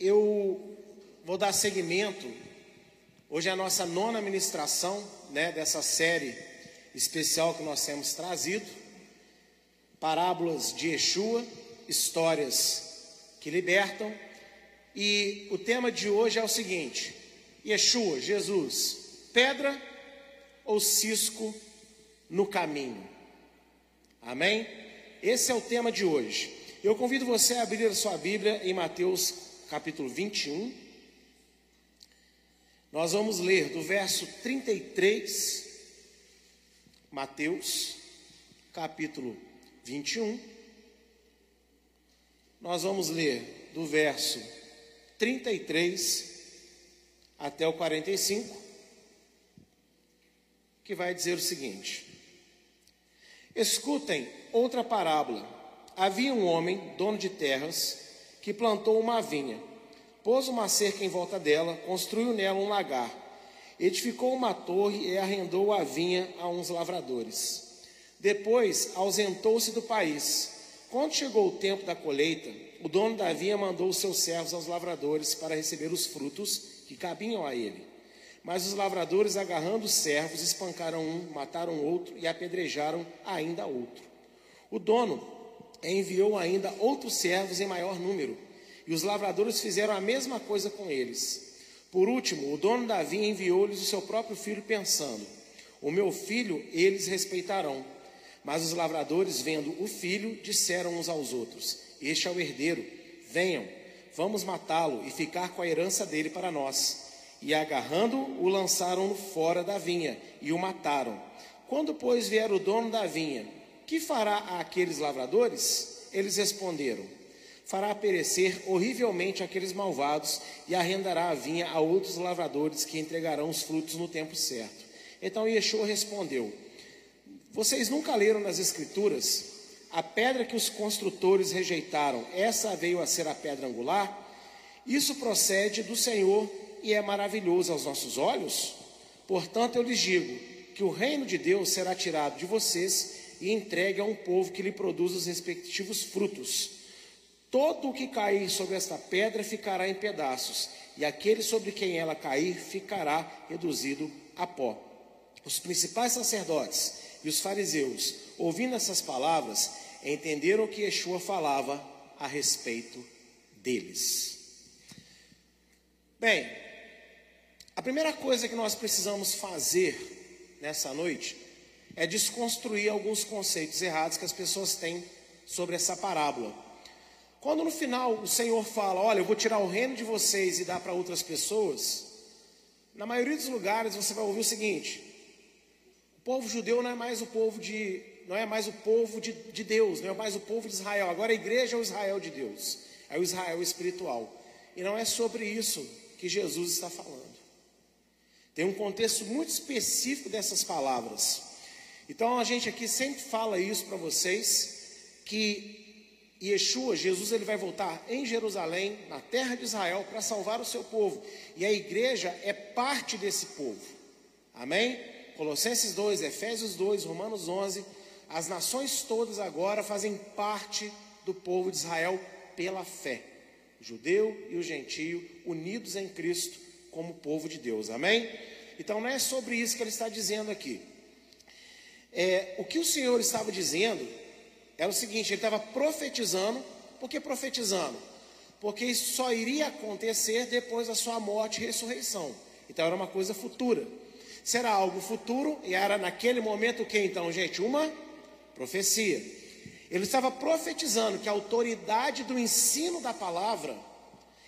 eu vou dar seguimento. Hoje é a nossa nona ministração né, dessa série especial que nós temos trazido. Parábolas de Yeshua, histórias que libertam. E o tema de hoje é o seguinte: Yeshua, Jesus, pedra ou cisco no caminho? Amém? Esse é o tema de hoje. Eu convido você a abrir a sua Bíblia em Mateus capítulo 21. Nós vamos ler do verso 33, Mateus capítulo 21. Nós vamos ler do verso 33 até o 45, que vai dizer o seguinte: Escutem outra parábola havia um homem, dono de terras, que plantou uma vinha, pôs uma cerca em volta dela, construiu nela um lagar, edificou uma torre e arrendou a vinha a uns lavradores. Depois ausentou-se do país. Quando chegou o tempo da colheita, o dono da vinha mandou os seus servos aos lavradores para receber os frutos que cabiam a ele. Mas os lavradores, agarrando os servos, espancaram um, mataram outro e apedrejaram ainda outro. O dono enviou ainda outros servos em maior número, e os lavradores fizeram a mesma coisa com eles. Por último, o dono da vinha enviou-lhes o seu próprio filho, pensando: O meu filho eles respeitarão. Mas os lavradores, vendo o filho, disseram uns aos outros: Este é o herdeiro, venham, vamos matá-lo e ficar com a herança dele para nós. E agarrando-o, o lançaram fora da vinha e o mataram. Quando, pois, vier o dono da vinha que fará àqueles lavradores? Eles responderam: Fará perecer horrivelmente aqueles malvados e arrendará a vinha a outros lavradores que entregarão os frutos no tempo certo. Então Yeshua respondeu: Vocês nunca leram nas Escrituras a pedra que os construtores rejeitaram, essa veio a ser a pedra angular? Isso procede do Senhor e é maravilhoso aos nossos olhos? Portanto, eu lhes digo que o reino de Deus será tirado de vocês e entregue a um povo que lhe produz os respectivos frutos. Todo o que cair sobre esta pedra ficará em pedaços, e aquele sobre quem ela cair ficará reduzido a pó. Os principais sacerdotes e os fariseus, ouvindo essas palavras, entenderam que Yeshua falava a respeito deles. Bem, a primeira coisa que nós precisamos fazer nessa noite é desconstruir alguns conceitos errados que as pessoas têm sobre essa parábola. Quando no final o Senhor fala: Olha, eu vou tirar o reino de vocês e dar para outras pessoas, na maioria dos lugares você vai ouvir o seguinte: o povo judeu não é mais o povo de, não é mais o povo de, de Deus, não é mais o povo de Israel. Agora a igreja é o Israel de Deus, é o Israel espiritual. E não é sobre isso que Jesus está falando. Tem um contexto muito específico dessas palavras. Então a gente aqui sempre fala isso para vocês que Yeshua, Jesus, ele vai voltar em Jerusalém, na terra de Israel, para salvar o seu povo. E a igreja é parte desse povo. Amém? Colossenses 2, Efésios 2, Romanos 11. As nações todas agora fazem parte do povo de Israel pela fé. O judeu e o gentio unidos em Cristo como povo de Deus. Amém? Então não é sobre isso que ele está dizendo aqui. É, o que o Senhor estava dizendo era o seguinte: ele estava profetizando. Por que profetizando? Porque isso só iria acontecer depois da sua morte e ressurreição. Então era uma coisa futura. Será algo futuro e era naquele momento o que então, gente? Uma profecia. Ele estava profetizando que a autoridade do ensino da palavra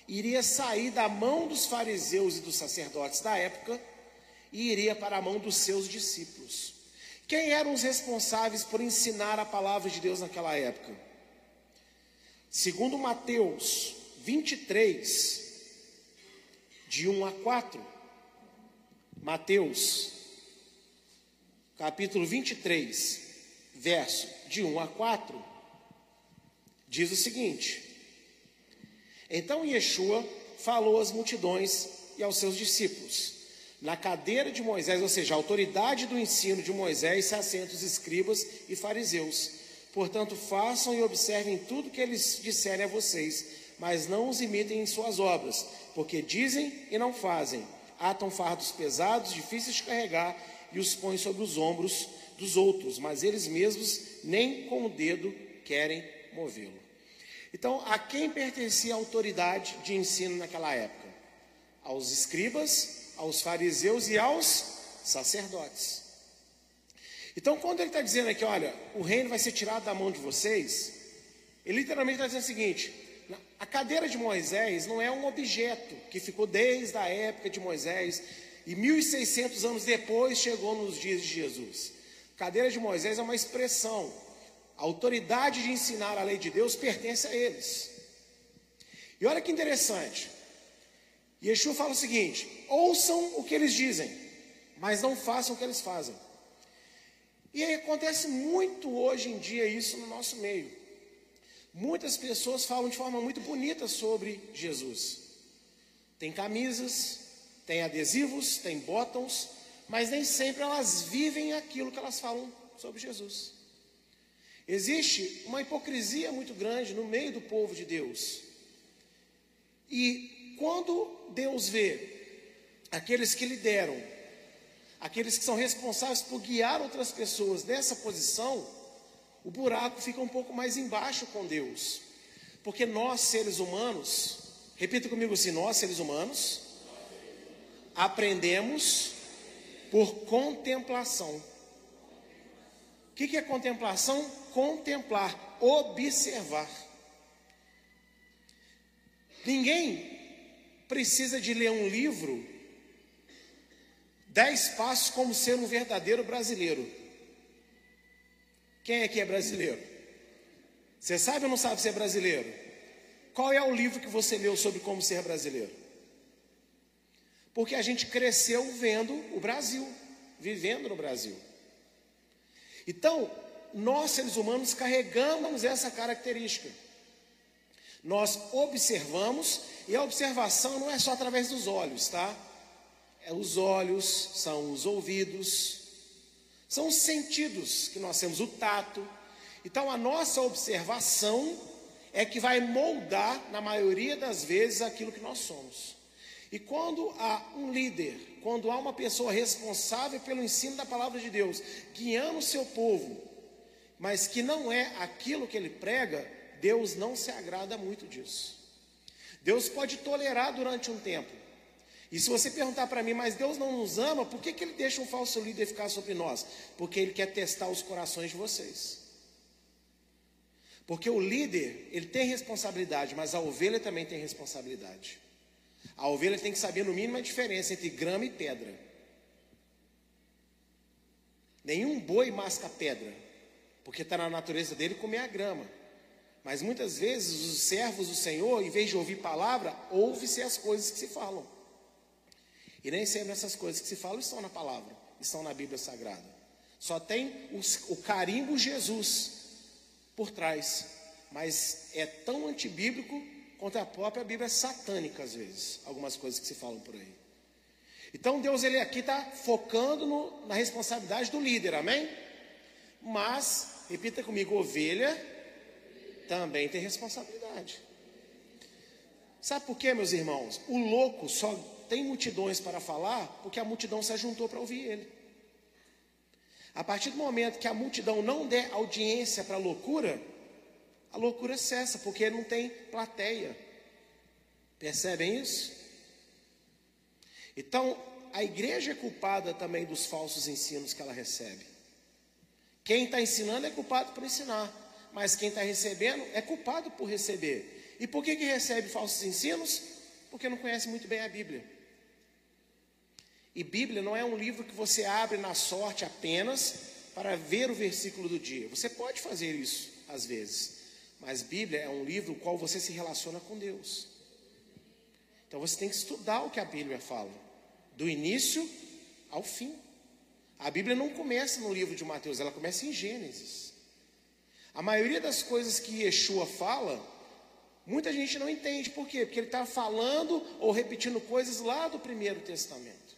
iria sair da mão dos fariseus e dos sacerdotes da época e iria para a mão dos seus discípulos. Quem eram os responsáveis por ensinar a palavra de Deus naquela época? Segundo Mateus 23, de 1 a 4. Mateus, capítulo 23, verso de 1 a 4, diz o seguinte: Então Yeshua falou às multidões e aos seus discípulos: na cadeira de Moisés, ou seja, a autoridade do ensino de Moisés, se assentam os escribas e fariseus. Portanto, façam e observem tudo que eles disserem a vocês, mas não os imitem em suas obras, porque dizem e não fazem. Atam fardos pesados, difíceis de carregar e os põem sobre os ombros dos outros, mas eles mesmos nem com o dedo querem movê-lo. Então, a quem pertencia a autoridade de ensino naquela época? Aos escribas, aos fariseus e aos sacerdotes. Então, quando ele está dizendo aqui, olha, o reino vai ser tirado da mão de vocês, ele literalmente está dizendo o seguinte: a cadeira de Moisés não é um objeto que ficou desde a época de Moisés e 1600 anos depois chegou nos dias de Jesus. Cadeira de Moisés é uma expressão. A autoridade de ensinar a lei de Deus pertence a eles. E olha que interessante. Yeshua fala o seguinte: ouçam o que eles dizem, mas não façam o que eles fazem. E aí acontece muito hoje em dia isso no nosso meio. Muitas pessoas falam de forma muito bonita sobre Jesus. Tem camisas, tem adesivos, tem botões, mas nem sempre elas vivem aquilo que elas falam sobre Jesus. Existe uma hipocrisia muito grande no meio do povo de Deus. E quando Deus vê aqueles que lideram, aqueles que são responsáveis por guiar outras pessoas nessa posição, o buraco fica um pouco mais embaixo com Deus. Porque nós, seres humanos, repita comigo assim: nós, seres humanos, aprendemos por contemplação. O que é contemplação? Contemplar, observar. Ninguém precisa de ler um livro, Dez Passos como ser um verdadeiro brasileiro. Quem aqui é brasileiro? Você sabe ou não sabe ser brasileiro? Qual é o livro que você leu sobre como ser brasileiro? Porque a gente cresceu vendo o Brasil, vivendo no Brasil. Então, nós seres humanos carregamos essa característica. Nós observamos, e a observação não é só através dos olhos, tá? É os olhos, são os ouvidos, são os sentidos que nós temos, o tato. Então, a nossa observação é que vai moldar, na maioria das vezes, aquilo que nós somos. E quando há um líder, quando há uma pessoa responsável pelo ensino da palavra de Deus, guiando o seu povo, mas que não é aquilo que ele prega, Deus não se agrada muito disso. Deus pode tolerar durante um tempo, e se você perguntar para mim, mas Deus não nos ama, por que, que Ele deixa um falso líder ficar sobre nós? Porque Ele quer testar os corações de vocês. Porque o líder, ele tem responsabilidade, mas a ovelha também tem responsabilidade. A ovelha tem que saber, no mínimo, a diferença entre grama e pedra. Nenhum boi masca pedra, porque está na natureza dele comer a grama. Mas muitas vezes os servos do Senhor, em vez de ouvir palavra, ouve-se as coisas que se falam. E nem sempre essas coisas que se falam estão na palavra, estão na Bíblia Sagrada. Só tem os, o carimbo Jesus por trás. Mas é tão antibíblico quanto a própria Bíblia satânica, às vezes, algumas coisas que se falam por aí. Então Deus ele aqui está focando no, na responsabilidade do líder, amém? Mas, repita comigo, ovelha também tem responsabilidade. Sabe por quê, meus irmãos? O louco só tem multidões para falar, porque a multidão se ajuntou para ouvir ele. A partir do momento que a multidão não der audiência para a loucura, a loucura cessa, porque não tem plateia. Percebem isso? Então, a igreja é culpada também dos falsos ensinos que ela recebe. Quem está ensinando é culpado por ensinar, mas quem está recebendo é culpado por receber. E por que, que recebe falsos ensinos? Porque não conhece muito bem a Bíblia. E Bíblia não é um livro que você abre na sorte apenas para ver o versículo do dia. Você pode fazer isso às vezes, mas Bíblia é um livro no qual você se relaciona com Deus. Então você tem que estudar o que a Bíblia fala, do início ao fim. A Bíblia não começa no livro de Mateus, ela começa em Gênesis. A maioria das coisas que Yeshua fala, muita gente não entende. Por quê? Porque ele está falando ou repetindo coisas lá do Primeiro Testamento.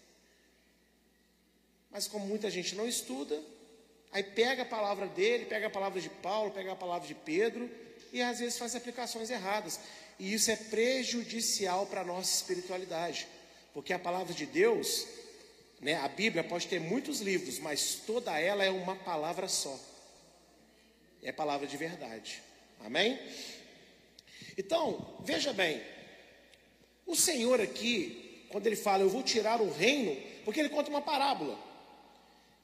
Mas como muita gente não estuda, aí pega a palavra dele, pega a palavra de Paulo, pega a palavra de Pedro e às vezes faz aplicações erradas. e isso é prejudicial para a nossa espiritualidade, porque a palavra de Deus, né, a Bíblia pode ter muitos livros, mas toda ela é uma palavra só. É palavra de verdade. Amém? Então, veja bem, o Senhor aqui, quando ele fala, eu vou tirar o reino, porque ele conta uma parábola.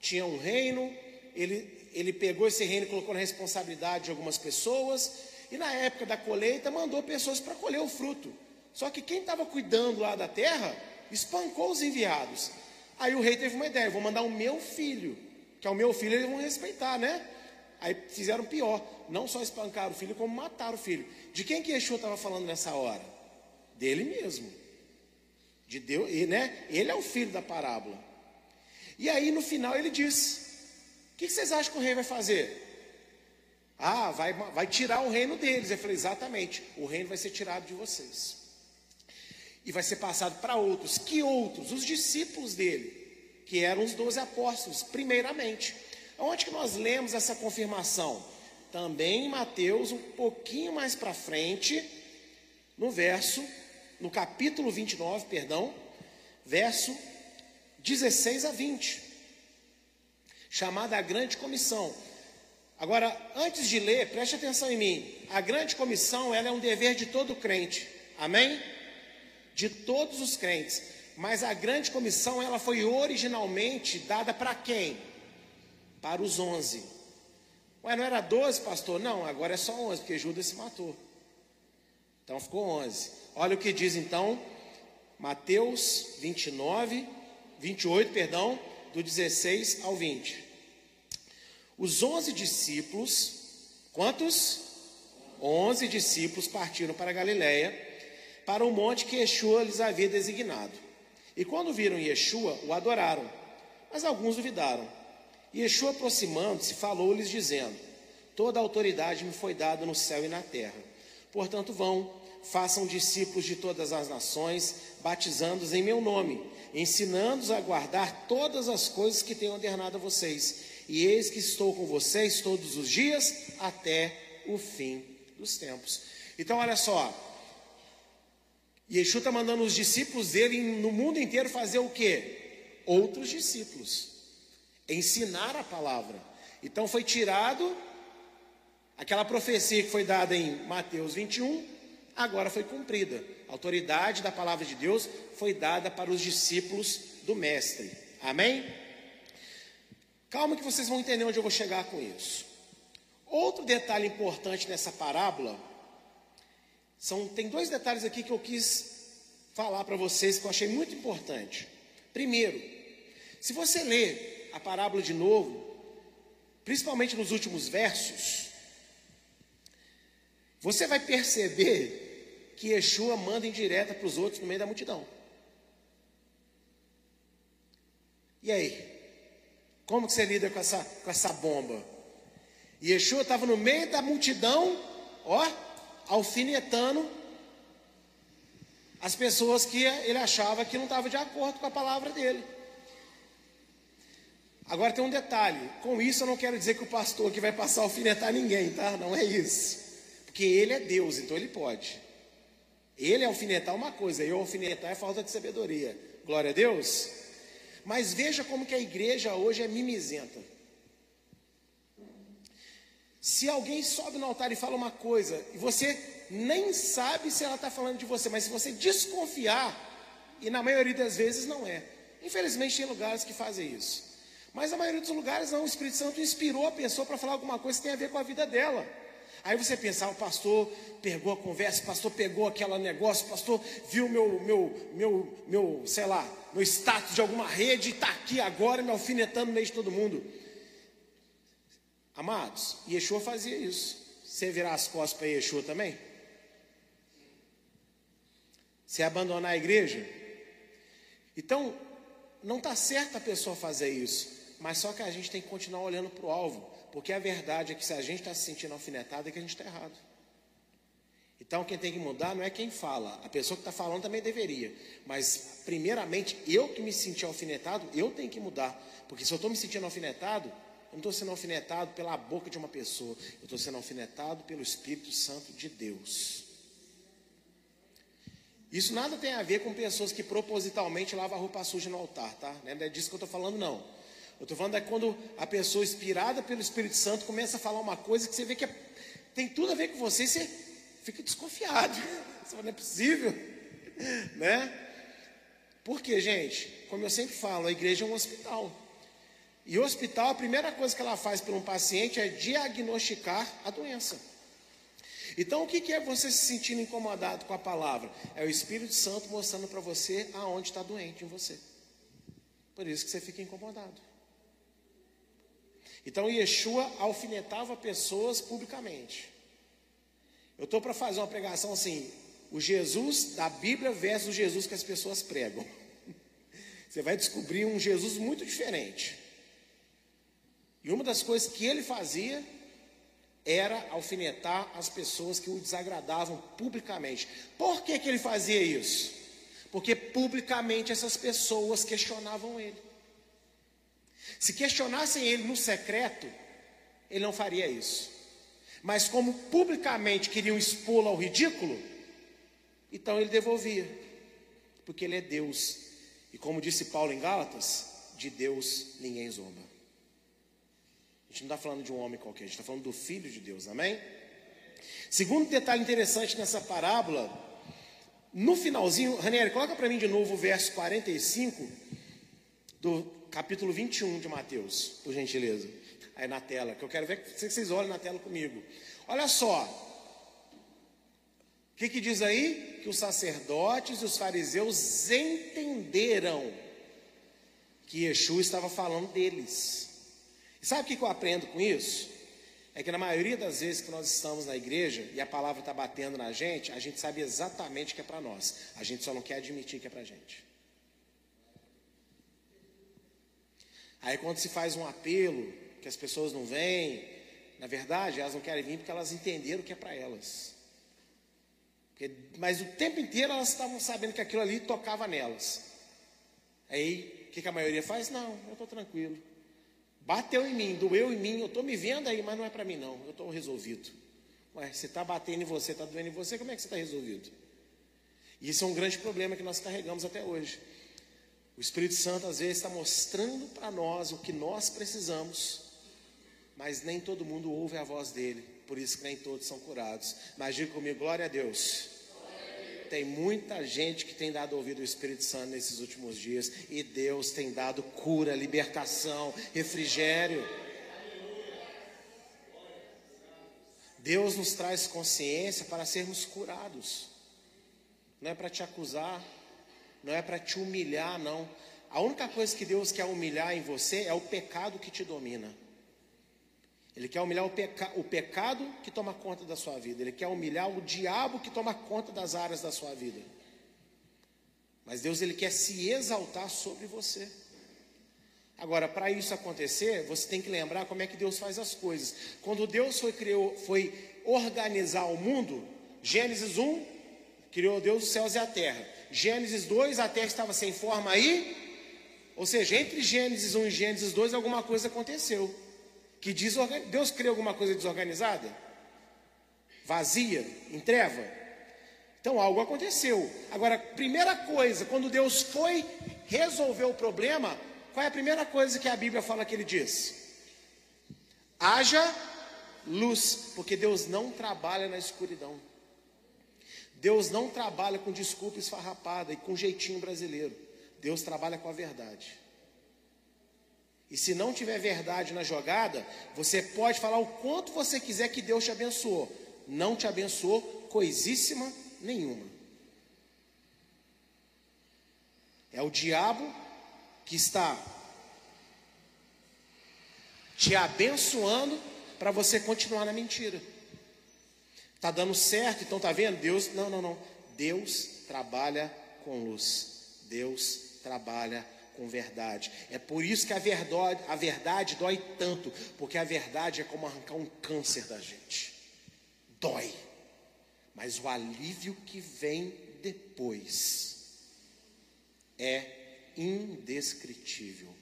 Tinha um reino, ele, ele pegou esse reino e colocou na responsabilidade de algumas pessoas, e na época da colheita mandou pessoas para colher o fruto. Só que quem estava cuidando lá da terra espancou os enviados. Aí o rei teve uma ideia: vou mandar o meu filho, que é o meu filho, eles vão respeitar, né? Aí fizeram pior: não só espancaram o filho, como mataram o filho. De quem que Yeshua estava falando nessa hora? Dele mesmo. De Deus, né? Ele é o filho da parábola. E aí no final ele diz: O que vocês acham que o rei vai fazer? Ah, vai, vai tirar o reino deles. Eu falei: Exatamente, o reino vai ser tirado de vocês. E vai ser passado para outros. Que outros? Os discípulos dele, que eram os doze apóstolos, primeiramente. Onde que nós lemos essa confirmação? Também em Mateus, um pouquinho mais para frente, no verso, no capítulo 29, perdão, verso 16 a 20, chamada a grande comissão. Agora, antes de ler, preste atenção em mim. A grande comissão, ela é um dever de todo crente. Amém? De todos os crentes. Mas a grande comissão, ela foi originalmente dada para quem? Para os onze. Ué, não era 12, pastor? Não, agora é só 11, porque Judas se matou. Então ficou 11. Olha o que diz então Mateus 29, 28, perdão, do 16 ao 20. Os 11 discípulos, quantos? 11 discípulos partiram para Galiléia, para o monte que Yeshua lhes havia designado. E quando viram Yeshua, o adoraram, mas alguns duvidaram. Yeshua, aproximando-se, falou-lhes, dizendo: Toda autoridade me foi dada no céu e na terra. Portanto, vão, façam discípulos de todas as nações, batizando-os em meu nome, ensinando-os a guardar todas as coisas que tenho ordenado a vocês. E eis que estou com vocês todos os dias até o fim dos tempos. Então, olha só. Yeshua está mandando os discípulos dele no mundo inteiro fazer o quê? Outros discípulos. Ensinar a palavra. Então foi tirado Aquela profecia que foi dada em Mateus 21, agora foi cumprida. A autoridade da palavra de Deus foi dada para os discípulos do Mestre. Amém? Calma que vocês vão entender onde eu vou chegar com isso. Outro detalhe importante nessa parábola, são, tem dois detalhes aqui que eu quis falar para vocês que eu achei muito importante. Primeiro, se você ler a parábola de novo, principalmente nos últimos versos, você vai perceber que Yeshua manda indireta para os outros no meio da multidão. E aí? Como que você lida com essa, com essa bomba? Yeshua estava no meio da multidão, ó, alfinetando as pessoas que ele achava que não estavam de acordo com a palavra dele. Agora tem um detalhe: com isso eu não quero dizer que o pastor que vai passar a alfinetar ninguém, tá? Não é isso. Porque ele é Deus, então ele pode. Ele alfinetar uma coisa, eu alfinetar é falta de sabedoria. Glória a Deus. Mas veja como que a igreja hoje é mimizenta. Se alguém sobe no altar e fala uma coisa, e você nem sabe se ela está falando de você, mas se você desconfiar, e na maioria das vezes não é. Infelizmente tem lugares que fazem isso. Mas a maioria dos lugares não, o Espírito Santo inspirou a pessoa para falar alguma coisa que tem a ver com a vida dela. Aí você pensar, o pastor pegou a conversa, o pastor pegou aquele negócio, o pastor viu meu, meu, meu, meu, sei lá, meu status de alguma rede e está aqui agora me alfinetando no meio de todo mundo. Amados, Yeshua fazia isso. Você virar as costas para Yeshua também? Você abandonar a igreja? Então, não está certo a pessoa fazer isso, mas só que a gente tem que continuar olhando para o alvo. Porque a verdade é que se a gente está se sentindo alfinetado, é que a gente está errado. Então quem tem que mudar não é quem fala, a pessoa que está falando também deveria. Mas, primeiramente, eu que me senti alfinetado, eu tenho que mudar. Porque se eu estou me sentindo alfinetado, eu não estou sendo alfinetado pela boca de uma pessoa, eu estou sendo alfinetado pelo Espírito Santo de Deus. Isso nada tem a ver com pessoas que propositalmente lavam a roupa suja no altar, tá? Não é disso que eu estou falando, não. Eu estou falando é quando a pessoa inspirada pelo Espírito Santo começa a falar uma coisa que você vê que é, tem tudo a ver com você e você fica desconfiado. Você fala, não é possível, né? Porque, gente, como eu sempre falo, a igreja é um hospital. E o hospital, a primeira coisa que ela faz para um paciente é diagnosticar a doença. Então, o que é você se sentindo incomodado com a palavra? É o Espírito Santo mostrando para você aonde está doente em você. Por isso que você fica incomodado. Então, Yeshua alfinetava pessoas publicamente. Eu estou para fazer uma pregação assim: o Jesus da Bíblia versus o Jesus que as pessoas pregam. Você vai descobrir um Jesus muito diferente. E uma das coisas que ele fazia era alfinetar as pessoas que o desagradavam publicamente. Por que, que ele fazia isso? Porque publicamente essas pessoas questionavam ele. Se questionassem ele no secreto, ele não faria isso. Mas como publicamente queriam expô-lo ao ridículo, então ele devolvia. Porque ele é Deus. E como disse Paulo em Gálatas, de Deus ninguém zomba gente não está falando de um homem qualquer, a gente está falando do Filho de Deus, amém? Segundo detalhe interessante nessa parábola, no finalzinho, Ranieri, coloca para mim de novo o verso 45 do capítulo 21 de Mateus, por gentileza. Aí na tela, que eu quero ver que vocês olhem na tela comigo. Olha só. O que, que diz aí? Que os sacerdotes e os fariseus entenderam que Yeshua estava falando deles. E sabe o que eu aprendo com isso? É que na maioria das vezes que nós estamos na igreja e a palavra está batendo na gente, a gente sabe exatamente que é para nós. A gente só não quer admitir que é para a gente. Aí quando se faz um apelo, que as pessoas não vêm, na verdade elas não querem vir porque elas entenderam que é para elas. Porque, mas o tempo inteiro elas estavam sabendo que aquilo ali tocava nelas. Aí o que, que a maioria faz? Não, eu estou tranquilo. Bateu em mim, doeu em mim, eu estou me vendo aí, mas não é para mim não, eu estou resolvido. Ué, se está batendo em você, está doendo em você, como é que você está resolvido? E isso é um grande problema que nós carregamos até hoje. O Espírito Santo às vezes está mostrando para nós o que nós precisamos, mas nem todo mundo ouve a voz dele, por isso que nem todos são curados. Mas diga comigo, glória a Deus. Tem muita gente que tem dado ouvido ao Espírito Santo nesses últimos dias e Deus tem dado cura, libertação, refrigério. Deus nos traz consciência para sermos curados. Não é para te acusar, não é para te humilhar, não. A única coisa que Deus quer humilhar em você é o pecado que te domina. Ele quer humilhar o, peca o pecado que toma conta da sua vida. Ele quer humilhar o diabo que toma conta das áreas da sua vida. Mas Deus ele quer se exaltar sobre você. Agora, para isso acontecer, você tem que lembrar como é que Deus faz as coisas. Quando Deus foi, criou, foi organizar o mundo, Gênesis 1, criou Deus os céus e a terra. Gênesis 2, a terra estava sem forma aí. Ou seja, entre Gênesis 1 e Gênesis 2, alguma coisa aconteceu que desorgan... Deus criou alguma coisa desorganizada? Vazia, em treva? Então algo aconteceu. Agora, primeira coisa, quando Deus foi resolver o problema, qual é a primeira coisa que a Bíblia fala que ele diz? Haja luz, porque Deus não trabalha na escuridão. Deus não trabalha com desculpa esfarrapada e com jeitinho brasileiro. Deus trabalha com a verdade. E se não tiver verdade na jogada, você pode falar o quanto você quiser que Deus te abençoou. Não te abençoou coisíssima nenhuma. É o diabo que está te abençoando para você continuar na mentira. Tá dando certo, então tá vendo? Deus, não, não, não. Deus trabalha com luz. Deus trabalha com verdade. É por isso que a verdade, a verdade dói tanto, porque a verdade é como arrancar um câncer da gente. Dói. Mas o alívio que vem depois é indescritível,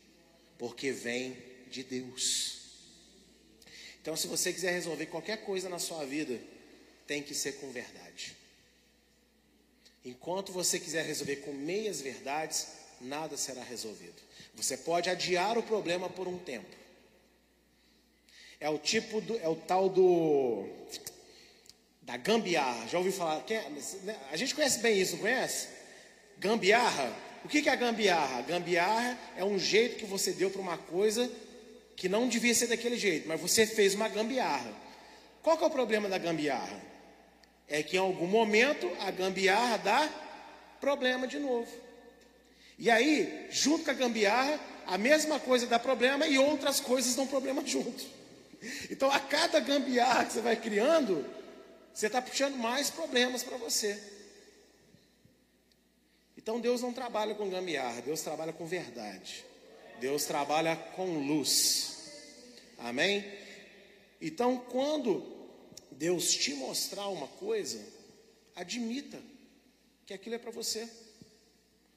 porque vem de Deus. Então, se você quiser resolver qualquer coisa na sua vida, tem que ser com verdade. Enquanto você quiser resolver com meias verdades, nada será resolvido. Você pode adiar o problema por um tempo. É o tipo do, é o tal do da gambiarra. Já ouviu falar? Né? A gente conhece bem isso, não conhece? Gambiarra. O que é a gambiarra? A gambiarra é um jeito que você deu para uma coisa que não devia ser daquele jeito, mas você fez uma gambiarra. Qual é o problema da gambiarra? É que em algum momento a gambiarra dá problema de novo. E aí, junto com a gambiarra, a mesma coisa dá problema e outras coisas dão problema junto. Então, a cada gambiarra que você vai criando, você está puxando mais problemas para você. Então, Deus não trabalha com gambiarra, Deus trabalha com verdade. Deus trabalha com luz. Amém? Então, quando Deus te mostrar uma coisa, admita que aquilo é para você.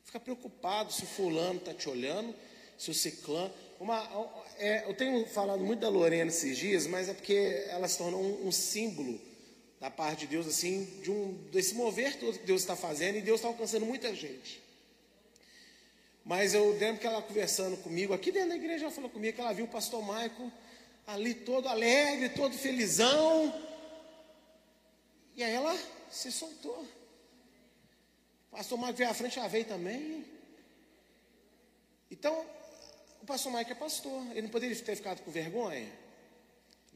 Fica preocupado se o fulano está te olhando, se o ciclano. Uma, é, eu tenho falado muito da Lorena esses dias, mas é porque ela se tornou um, um símbolo da parte de Deus, assim, de um, desse mover todo que Deus está fazendo, e Deus está alcançando muita gente. Mas eu lembro que ela conversando comigo, aqui dentro da igreja, ela falou comigo que ela viu o pastor Michael ali todo alegre, todo felizão. E aí ela se soltou. O pastor Michael veio à frente, ela veio também. Então, o pastor Michael é pastor. Ele não poderia ter ficado com vergonha?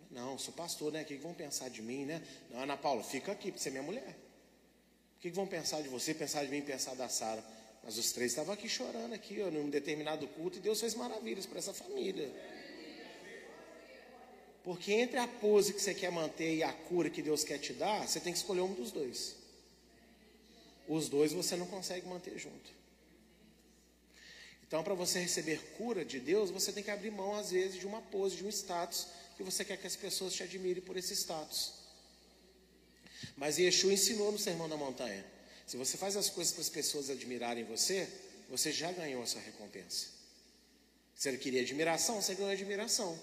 Não, sou pastor, né? O que vão pensar de mim, né? Não, Ana Paula, fica aqui, porque você é minha mulher. O que vão pensar de você, pensar de mim, pensar da Sara? Mas os três estavam aqui chorando aqui, ó, num determinado culto, e Deus fez maravilhas para essa família. Porque entre a pose que você quer manter e a cura que Deus quer te dar, você tem que escolher um dos dois. Os dois você não consegue manter junto. Então, para você receber cura de Deus, você tem que abrir mão, às vezes, de uma pose, de um status, que você quer que as pessoas te admirem por esse status. Mas Yeshua ensinou no Sermão da Montanha: se você faz as coisas para as pessoas admirarem você, você já ganhou a sua recompensa. Se ele queria admiração, você ganhou admiração.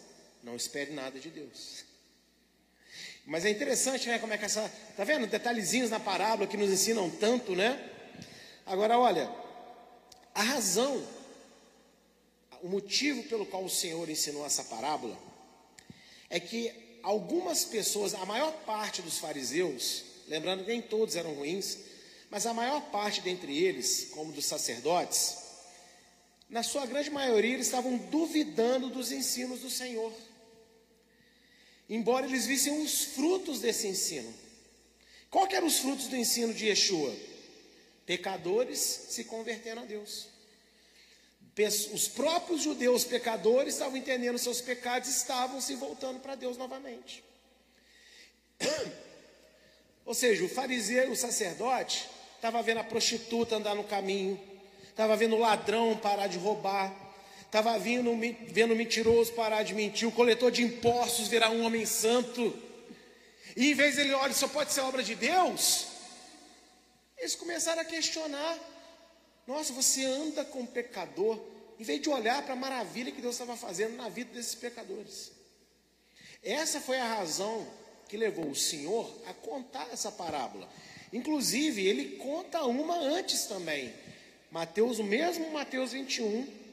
Não espere nada de Deus. Mas é interessante, né? Como é que essa. Tá vendo? Detalhezinhos na parábola que nos ensinam tanto, né? Agora, olha, a razão, o motivo pelo qual o Senhor ensinou essa parábola é que algumas pessoas, a maior parte dos fariseus, lembrando que nem todos eram ruins, mas a maior parte dentre eles, como dos sacerdotes, na sua grande maioria, eles estavam duvidando dos ensinos do Senhor. Embora eles vissem os frutos desse ensino. Qual eram os frutos do ensino de Yeshua? Pecadores se convertendo a Deus. Os próprios judeus pecadores estavam entendendo seus pecados e estavam se voltando para Deus novamente. Ou seja, o fariseu, o sacerdote, estava vendo a prostituta andar no caminho, estava vendo o ladrão parar de roubar, estava vendo, vendo o mentiroso parar de mentir, o coletor de impostos virar um homem santo. E em vez ele, olha, só pode ser obra de Deus, eles começaram a questionar: nossa, você anda com um pecador, em vez de olhar para a maravilha que Deus estava fazendo na vida desses pecadores. Essa foi a razão que levou o Senhor a contar essa parábola. Inclusive, ele conta uma antes também. Mateus, o mesmo Mateus 21,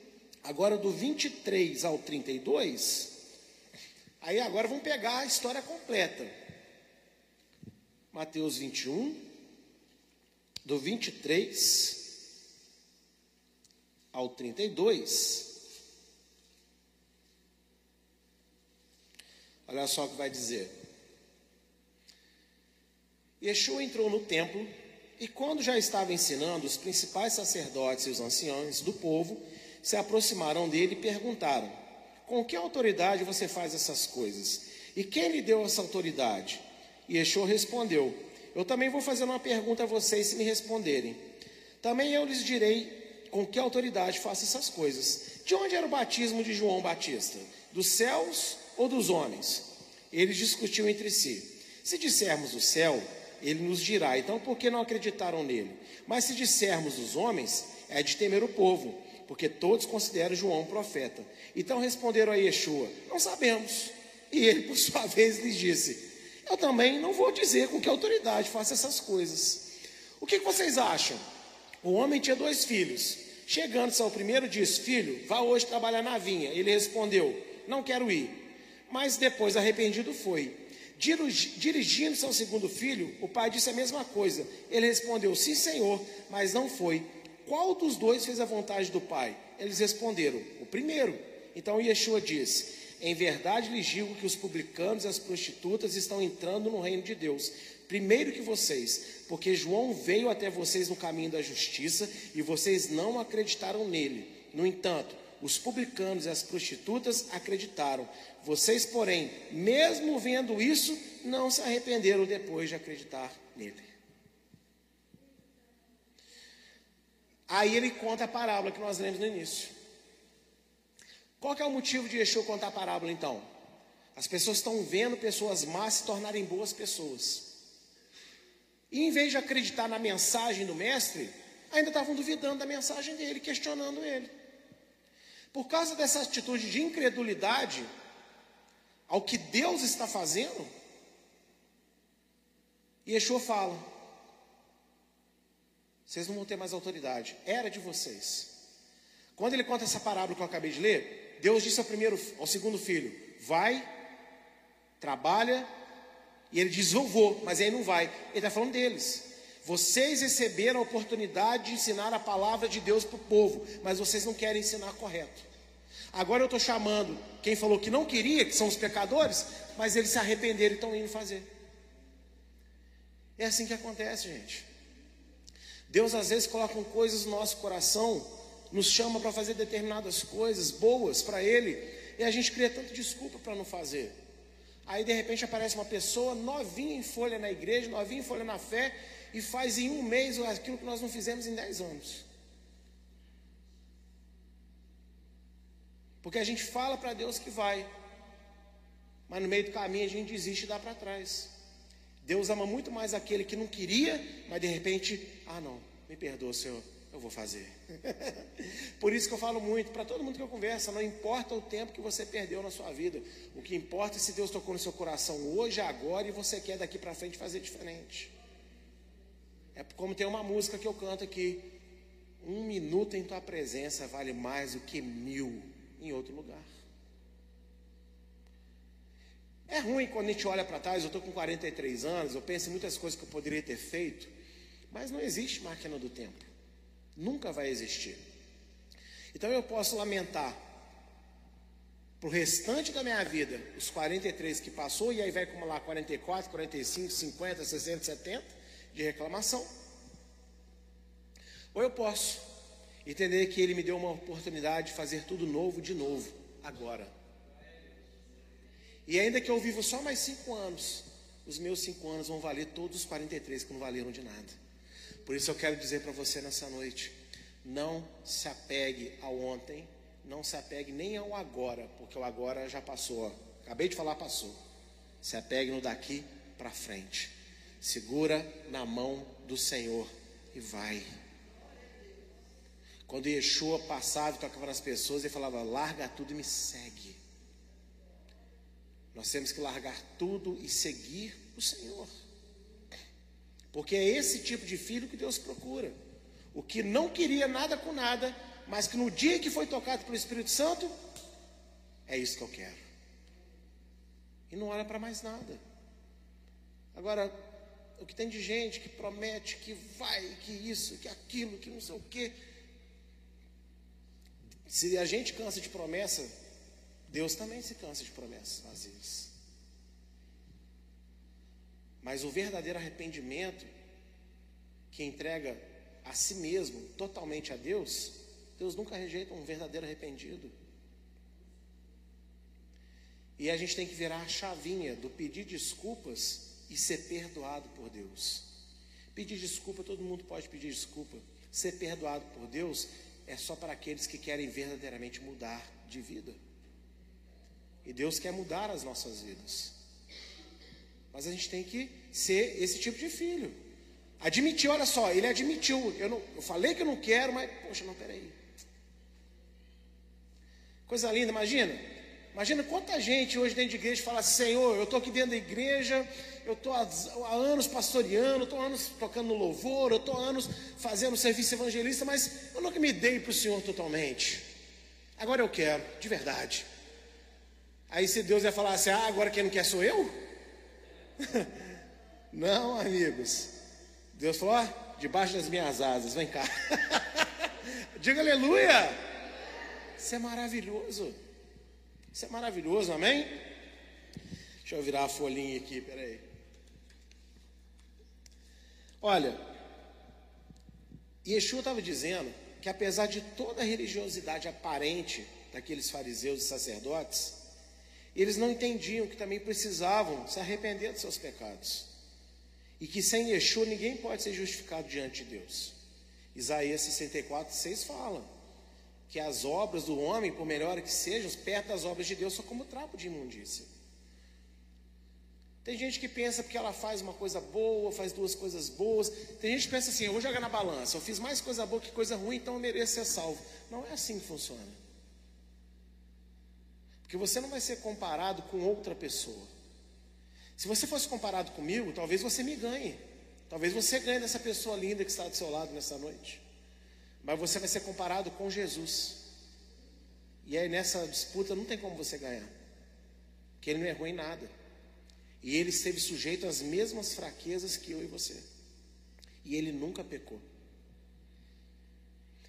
agora do 23 ao 32. Aí agora vamos pegar a história completa. Mateus 21, do 23 ao 32. Olha só o que vai dizer. Yeshua entrou no templo e, quando já estava ensinando, os principais sacerdotes e os anciãos do povo se aproximaram dele e perguntaram: Com que autoridade você faz essas coisas? E quem lhe deu essa autoridade? E Yeshua respondeu: Eu também vou fazer uma pergunta a vocês se me responderem. Também eu lhes direi com que autoridade faço essas coisas. De onde era o batismo de João Batista? Dos céus ou dos homens? Eles discutiam entre si. Se dissermos do céu, ele nos dirá: então por que não acreditaram nele? Mas se dissermos os homens, é de temer o povo, porque todos consideram João profeta. Então responderam a Yeshua: Não sabemos. E ele, por sua vez, lhes disse: Eu também não vou dizer com que autoridade faça essas coisas. O que vocês acham? O homem tinha dois filhos. Chegando-se ao primeiro, disse: Filho, vá hoje trabalhar na vinha. Ele respondeu: Não quero ir. Mas depois, arrependido, foi. Dirigindo-se ao segundo filho, o pai disse a mesma coisa. Ele respondeu: Sim, senhor, mas não foi. Qual dos dois fez a vontade do pai? Eles responderam: O primeiro. Então Yeshua disse: Em verdade lhes digo que os publicanos e as prostitutas estão entrando no reino de Deus primeiro que vocês, porque João veio até vocês no caminho da justiça e vocês não acreditaram nele. No entanto, os publicanos e as prostitutas acreditaram. Vocês, porém, mesmo vendo isso, não se arrependeram depois de acreditar nele. Aí ele conta a parábola que nós lemos no início. Qual é o motivo de Yeshua contar a parábola então? As pessoas estão vendo pessoas más se tornarem boas pessoas. E em vez de acreditar na mensagem do mestre, ainda estavam duvidando da mensagem dele, questionando ele. Por causa dessa atitude de incredulidade ao que Deus está fazendo, Yeshua fala: vocês não vão ter mais autoridade, era de vocês. Quando ele conta essa parábola que eu acabei de ler, Deus disse ao primeiro, ao segundo filho: vai, trabalha e ele diz: Eu vou, mas aí não vai. Ele está falando deles. Vocês receberam a oportunidade de ensinar a palavra de Deus para o povo, mas vocês não querem ensinar correto. Agora eu estou chamando quem falou que não queria, que são os pecadores, mas eles se arrependeram e estão indo fazer. É assim que acontece, gente. Deus às vezes coloca coisas no nosso coração, nos chama para fazer determinadas coisas boas para Ele, e a gente cria tanta desculpa para não fazer. Aí de repente aparece uma pessoa novinha em folha na igreja, novinha em folha na fé, e faz em um mês aquilo que nós não fizemos em dez anos. Porque a gente fala para Deus que vai, mas no meio do caminho a gente desiste e dá para trás. Deus ama muito mais aquele que não queria, mas de repente, ah não, me perdoa, Senhor eu vou fazer. Por isso que eu falo muito, para todo mundo que eu converso, não importa o tempo que você perdeu na sua vida, o que importa é se Deus tocou no seu coração hoje, agora, e você quer daqui para frente fazer diferente. É como tem uma música que eu canto aqui: um minuto em tua presença vale mais do que mil em outro lugar. É ruim quando a gente olha para trás, eu estou com 43 anos, eu penso em muitas coisas que eu poderia ter feito, mas não existe máquina do tempo. Nunca vai existir. Então eu posso lamentar para o restante da minha vida os 43 que passou, e aí vai acumular 44, 45, 50, 60, 70 de reclamação. Ou eu posso entender que Ele me deu uma oportunidade de fazer tudo novo de novo, agora. E ainda que eu vivo só mais cinco anos, os meus cinco anos vão valer todos os 43 que não valeram de nada. Por isso eu quero dizer para você nessa noite: não se apegue ao ontem, não se apegue nem ao agora, porque o agora já passou. Acabei de falar, passou. Se apegue no daqui para frente. Segura na mão do Senhor e vai. Quando Yeshua passava e tocava nas pessoas, ele falava: larga tudo e me segue. Nós temos que largar tudo e seguir o Senhor. Porque é esse tipo de filho que Deus procura. O que não queria nada com nada, mas que no dia que foi tocado pelo Espírito Santo, é isso que eu quero. E não olha para mais nada. Agora, o que tem de gente que promete que vai, que isso, que aquilo, que não sei o quê. Se a gente cansa de promessa, Deus também se cansa de promessas, vezes. Mas o verdadeiro arrependimento, que entrega a si mesmo totalmente a Deus, Deus nunca rejeita um verdadeiro arrependido. E a gente tem que virar a chavinha do pedir desculpas e ser perdoado por Deus. Pedir desculpa, todo mundo pode pedir desculpa. Ser perdoado por Deus é só para aqueles que querem verdadeiramente mudar de vida. E Deus quer mudar as nossas vidas. Mas a gente tem que ser esse tipo de filho. Admitir, olha só, ele admitiu. Eu, não, eu falei que eu não quero, mas, poxa, não, peraí. Coisa linda, imagina. Imagina quanta gente hoje dentro de igreja fala: Senhor, eu estou aqui dentro da igreja, eu estou há, há, anos pastoreando, estou há anos tocando no louvor, eu estou há anos fazendo serviço evangelista, mas eu nunca me dei para o Senhor totalmente. Agora eu quero, de verdade. Aí se Deus ia falar assim: Ah, agora quem não quer sou eu? não, amigos. Deus falou: ah, debaixo das minhas asas, vem cá. Diga aleluia. Isso é maravilhoso. Isso é maravilhoso, amém? Deixa eu virar a folhinha aqui, peraí. Olha, Yeshua estava dizendo que apesar de toda a religiosidade aparente daqueles fariseus e sacerdotes, eles não entendiam que também precisavam se arrepender dos seus pecados. E que sem Yeshua ninguém pode ser justificado diante de Deus. Isaías 64, 6 fala que as obras do homem, por melhor que sejam, perto das obras de Deus, são como trapo de imundícia. Tem gente que pensa porque ela faz uma coisa boa, faz duas coisas boas. Tem gente que pensa assim: eu vou jogar na balança, eu fiz mais coisa boa que coisa ruim, então eu mereço ser salvo. Não é assim que funciona. Porque você não vai ser comparado com outra pessoa. Se você fosse comparado comigo, talvez você me ganhe. Talvez você ganhe dessa pessoa linda que está do seu lado nessa noite. Mas você vai ser comparado com Jesus. E aí nessa disputa não tem como você ganhar. Porque ele não errou em nada. E ele esteve sujeito às mesmas fraquezas que eu e você. E ele nunca pecou.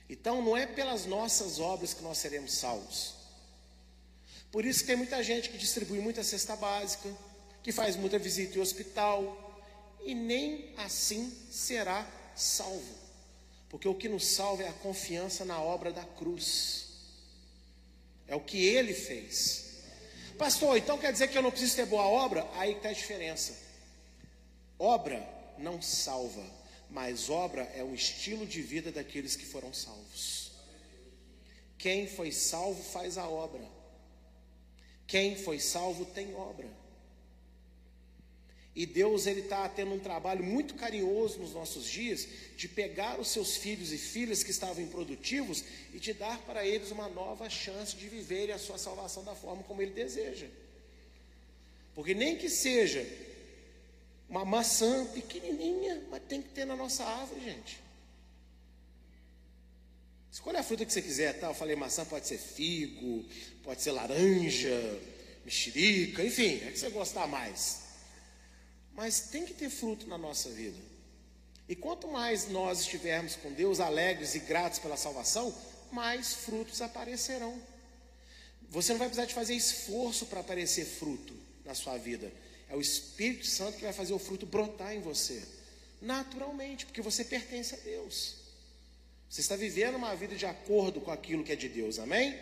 Então não é pelas nossas obras que nós seremos salvos. Por isso que tem muita gente que distribui muita cesta básica, que faz muita visita em hospital, e nem assim será salvo. Porque o que nos salva é a confiança na obra da cruz. É o que ele fez. Pastor, então quer dizer que eu não preciso ter boa obra? Aí está a diferença. Obra não salva, mas obra é um estilo de vida daqueles que foram salvos. Quem foi salvo faz a obra. Quem foi salvo tem obra. E Deus ele está tendo um trabalho muito carinhoso nos nossos dias de pegar os seus filhos e filhas que estavam improdutivos e de dar para eles uma nova chance de viverem a sua salvação da forma como Ele deseja. Porque nem que seja uma maçã pequenininha, mas tem que ter na nossa árvore, gente. Escolha a fruta que você quiser, tá? Eu falei maçã, pode ser figo, pode ser laranja, mexerica, enfim, é que você gostar mais. Mas tem que ter fruto na nossa vida. E quanto mais nós estivermos com Deus alegres e gratos pela salvação, mais frutos aparecerão. Você não vai precisar de fazer esforço para aparecer fruto na sua vida. É o Espírito Santo que vai fazer o fruto brotar em você, naturalmente, porque você pertence a Deus. Você está vivendo uma vida de acordo com aquilo que é de Deus, amém?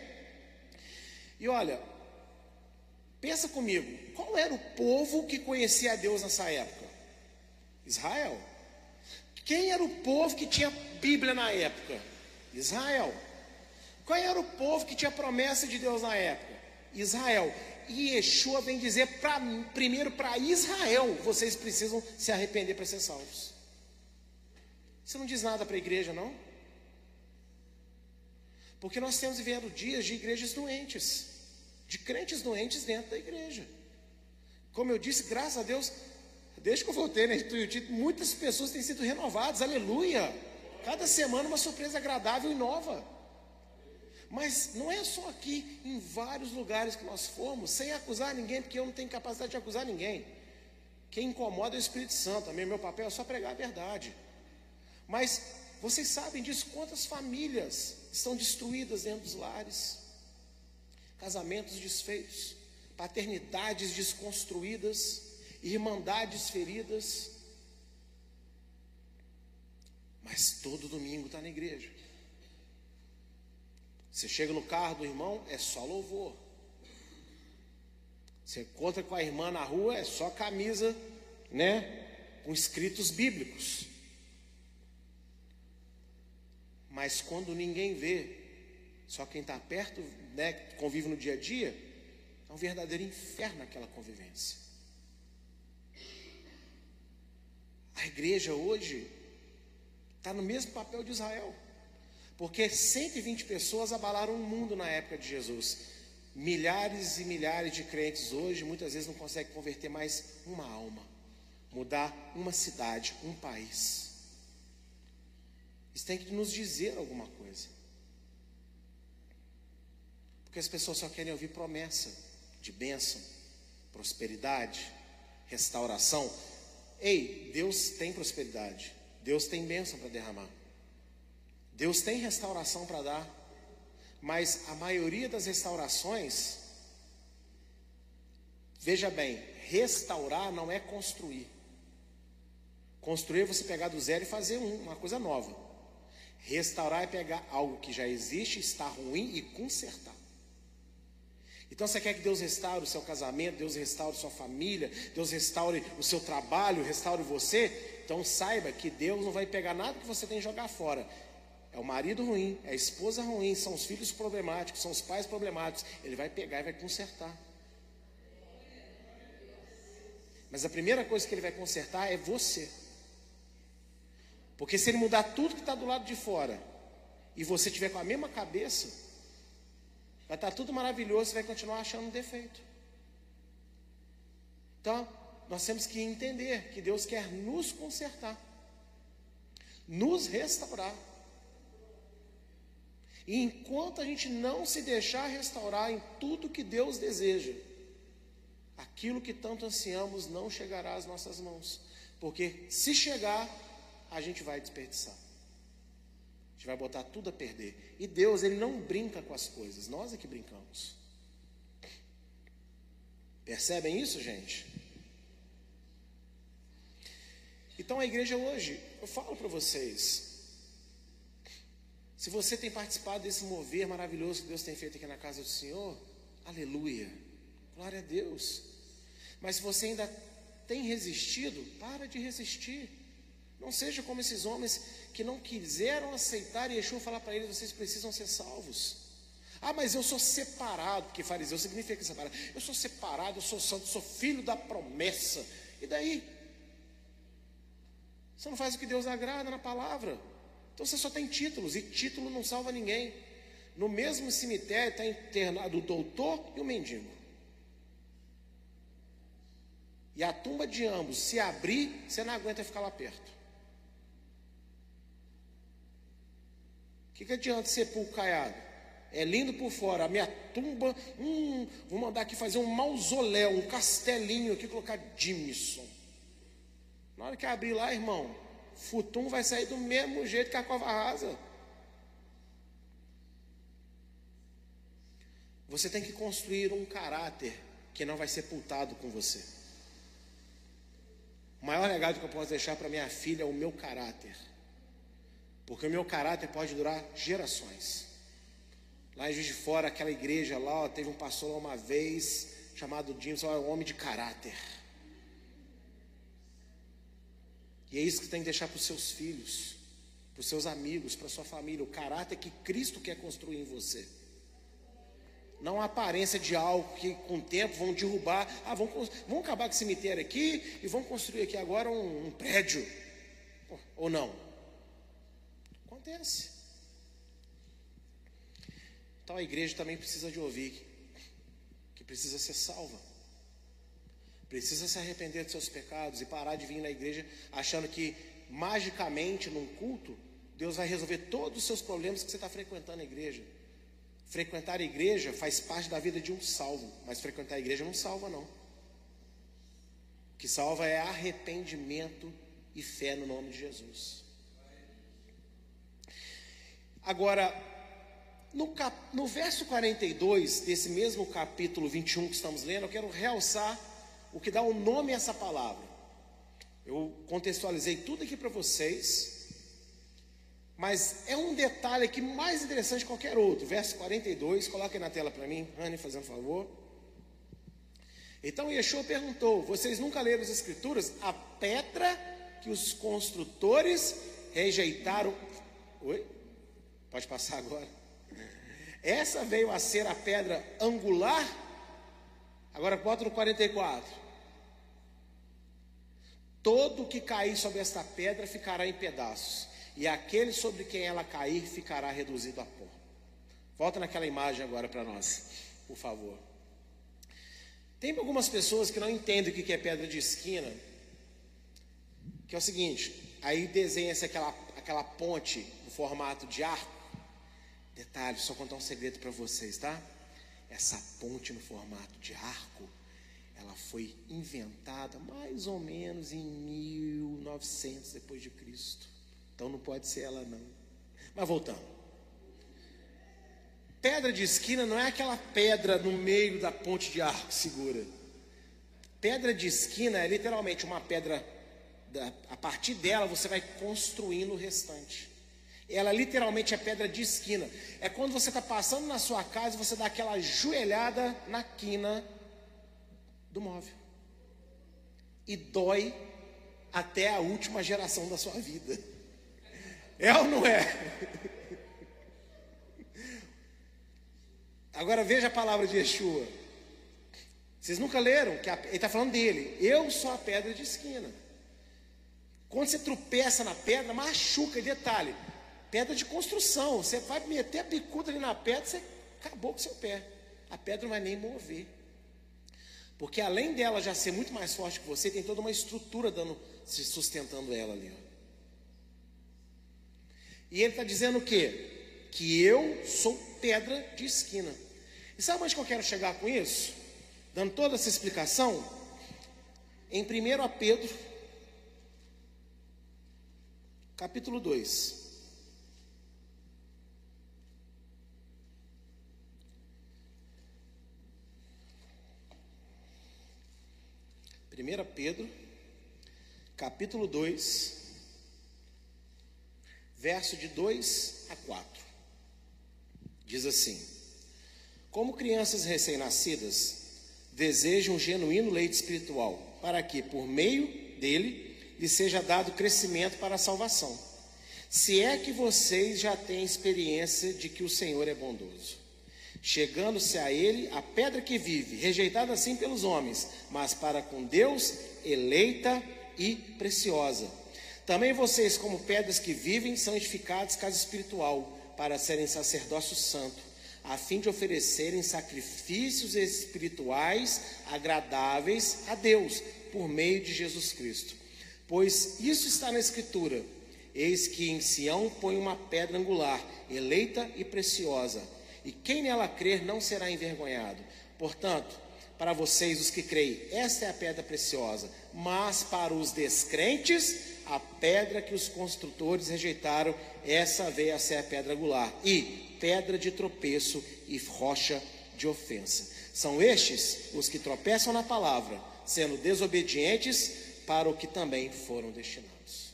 E olha, Pensa comigo, qual era o povo que conhecia a Deus nessa época? Israel. Quem era o povo que tinha Bíblia na época? Israel. Qual era o povo que tinha promessa de Deus na época? Israel. E Yeshua vem dizer pra, primeiro para Israel: vocês precisam se arrepender para ser salvos. Você não diz nada para a igreja, não? Porque nós temos vivendo dias de igrejas doentes de crentes doentes dentro da igreja. Como eu disse, graças a Deus, desde que eu voltei na né, muitas pessoas têm sido renovadas, aleluia. Cada semana uma surpresa agradável e nova. Mas não é só aqui, em vários lugares que nós fomos, sem acusar ninguém, porque eu não tenho capacidade de acusar ninguém. Quem incomoda é o Espírito Santo, também meu papel é só pregar a verdade. Mas vocês sabem disso, quantas famílias estão destruídas dentro dos lares casamentos desfeitos, paternidades desconstruídas, irmandades feridas. Mas todo domingo está na igreja. Você chega no carro do irmão, é só louvor. Você encontra com a irmã na rua, é só camisa, né? Com escritos bíblicos. Mas quando ninguém vê, só quem está perto, né, convive no dia a dia, é um verdadeiro inferno aquela convivência. A igreja hoje está no mesmo papel de Israel, porque 120 pessoas abalaram o mundo na época de Jesus. Milhares e milhares de crentes hoje muitas vezes não conseguem converter mais uma alma, mudar uma cidade, um país. Isso tem que nos dizer alguma coisa. Porque as pessoas só querem ouvir promessa de bênção, prosperidade, restauração. Ei, Deus tem prosperidade, Deus tem bênção para derramar, Deus tem restauração para dar. Mas a maioria das restaurações, veja bem, restaurar não é construir. Construir é você pegar do zero e fazer um, uma coisa nova. Restaurar é pegar algo que já existe, está ruim e consertar. Então você quer que Deus restaure o seu casamento, Deus restaure sua família, Deus restaure o seu trabalho, restaure você? Então saiba que Deus não vai pegar nada que você tem e jogar fora. É o marido ruim, é a esposa ruim, são os filhos problemáticos, são os pais problemáticos. Ele vai pegar e vai consertar. Mas a primeira coisa que ele vai consertar é você. Porque se ele mudar tudo que está do lado de fora e você tiver com a mesma cabeça, vai estar tá tudo maravilhoso e vai continuar achando um defeito. Então, nós temos que entender que Deus quer nos consertar, nos restaurar. E enquanto a gente não se deixar restaurar em tudo que Deus deseja, aquilo que tanto ansiamos não chegará às nossas mãos. Porque se chegar, a gente vai desperdiçar. A gente vai botar tudo a perder. E Deus, Ele não brinca com as coisas, nós é que brincamos. Percebem isso, gente? Então a igreja hoje, eu falo para vocês, se você tem participado desse mover maravilhoso que Deus tem feito aqui na casa do Senhor, aleluia, glória a Deus. Mas se você ainda tem resistido, para de resistir. Não seja como esses homens que não quiseram aceitar e Yeshua falar para eles: vocês precisam ser salvos. Ah, mas eu sou separado, porque fariseu significa separado. Eu sou separado, eu sou santo, sou filho da promessa. E daí? Você não faz o que Deus agrada na palavra. Então você só tem títulos, e título não salva ninguém. No mesmo cemitério está internado o doutor e o mendigo. E a tumba de ambos, se abrir, você não aguenta ficar lá perto. O que, que adianta ser caiado? É lindo por fora. A minha tumba, hum, vou mandar aqui fazer um mausoléu, um castelinho aqui, colocar Jimson. Na hora que abrir lá, irmão, Futum vai sair do mesmo jeito que a cova rasa. Você tem que construir um caráter que não vai ser sepultado com você. O maior legado que eu posso deixar para minha filha é o meu caráter. Porque o meu caráter pode durar gerações. Lá em Juiz de Fora, aquela igreja lá, ó, teve um pastor lá uma vez, chamado James, ó, um homem de caráter. E é isso que tem que deixar para os seus filhos, para os seus amigos, para sua família, o caráter que Cristo quer construir em você. Não a aparência de algo que com o tempo vão derrubar. Ah, vão, vão acabar com o cemitério aqui e vão construir aqui agora um, um prédio. Ou não? Acontece. Então a igreja também precisa de ouvir que precisa ser salva. Precisa se arrepender dos seus pecados e parar de vir na igreja achando que magicamente num culto Deus vai resolver todos os seus problemas que você está frequentando a igreja. Frequentar a igreja faz parte da vida de um salvo, mas frequentar a igreja não salva, não. O que salva é arrependimento e fé no nome de Jesus. Agora, no, cap, no verso 42 desse mesmo capítulo 21 que estamos lendo, eu quero realçar o que dá o um nome a essa palavra. Eu contextualizei tudo aqui para vocês, mas é um detalhe aqui mais interessante que qualquer outro. Verso 42, coloque na tela para mim, Anne, fazendo favor. Então Yeshua perguntou: Vocês nunca leram as Escrituras? A pedra que os construtores rejeitaram. Oi? Pode passar agora. Essa veio a ser a pedra angular. Agora bota no 44. Todo que cair sobre esta pedra ficará em pedaços, e aquele sobre quem ela cair ficará reduzido a pó. Volta naquela imagem agora para nós. por favor. Tem algumas pessoas que não entendem o que é pedra de esquina, que é o seguinte, aí desenha-se aquela, aquela ponte no formato de arco. Detalhe, só contar um segredo para vocês, tá? Essa ponte no formato de arco, ela foi inventada mais ou menos em 1900 depois de Cristo. Então não pode ser ela não. Mas voltando. Pedra de esquina não é aquela pedra no meio da ponte de arco segura. Pedra de esquina é literalmente uma pedra, da, a partir dela você vai construindo o restante. Ela literalmente é pedra de esquina. É quando você está passando na sua casa e você dá aquela joelhada na quina do móvel. E dói até a última geração da sua vida. É ou não é? Agora veja a palavra de Yeshua. Vocês nunca leram? Que a, ele está falando dele. Eu sou a pedra de esquina. Quando você tropeça na pedra, machuca. Detalhe: pedra de construção. Você vai meter a bicuda ali na pedra, você acabou com seu pé. A pedra não vai nem mover. Porque além dela já ser muito mais forte que você, tem toda uma estrutura dando, se sustentando ela ali. Ó. E ele está dizendo o quê? Que eu sou pedra de esquina. E sabe onde que eu quero chegar com isso? Dando toda essa explicação? Em 1 Pedro, capítulo 2. Primeira Pedro, capítulo 2, verso de 2 a 4. Diz assim: como crianças recém-nascidas, desejam um genuíno leite espiritual, para que, por meio dele, lhe seja dado crescimento para a salvação. Se é que vocês já têm experiência de que o Senhor é bondoso. Chegando-se a ele a pedra que vive, rejeitada assim pelos homens, mas para com Deus eleita e preciosa. Também vocês, como pedras que vivem, são edificados casa espiritual, para serem sacerdócio santo a fim de oferecerem sacrifícios espirituais agradáveis a Deus, por meio de Jesus Cristo. Pois isso está na Escritura: Eis que em Sião põe uma pedra angular, eleita e preciosa, e quem nela crer não será envergonhado. Portanto, para vocês, os que creem, esta é a pedra preciosa, mas para os descrentes, a pedra que os construtores rejeitaram, essa veio a ser a pedra angular. E pedra de tropeço e rocha de ofensa. São estes os que tropeçam na palavra, sendo desobedientes para o que também foram destinados.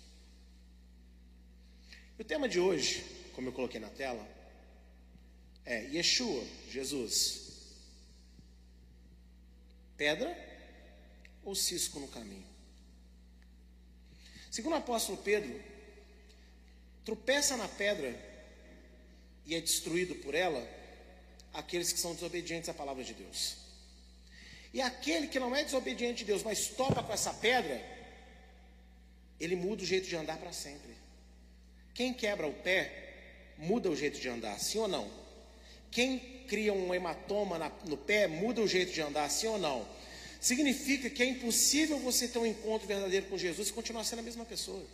O tema de hoje, como eu coloquei na tela, é Yeshua, Jesus. Pedra ou cisco no caminho? Segundo o apóstolo Pedro, tropeça na pedra e é destruído por ela aqueles que são desobedientes à palavra de Deus. E aquele que não é desobediente de Deus, mas topa com essa pedra, ele muda o jeito de andar para sempre. Quem quebra o pé, muda o jeito de andar, sim ou não? Quem cria um hematoma na, no pé, muda o jeito de andar, sim ou não? Significa que é impossível você ter um encontro verdadeiro com Jesus e continuar sendo a mesma pessoa.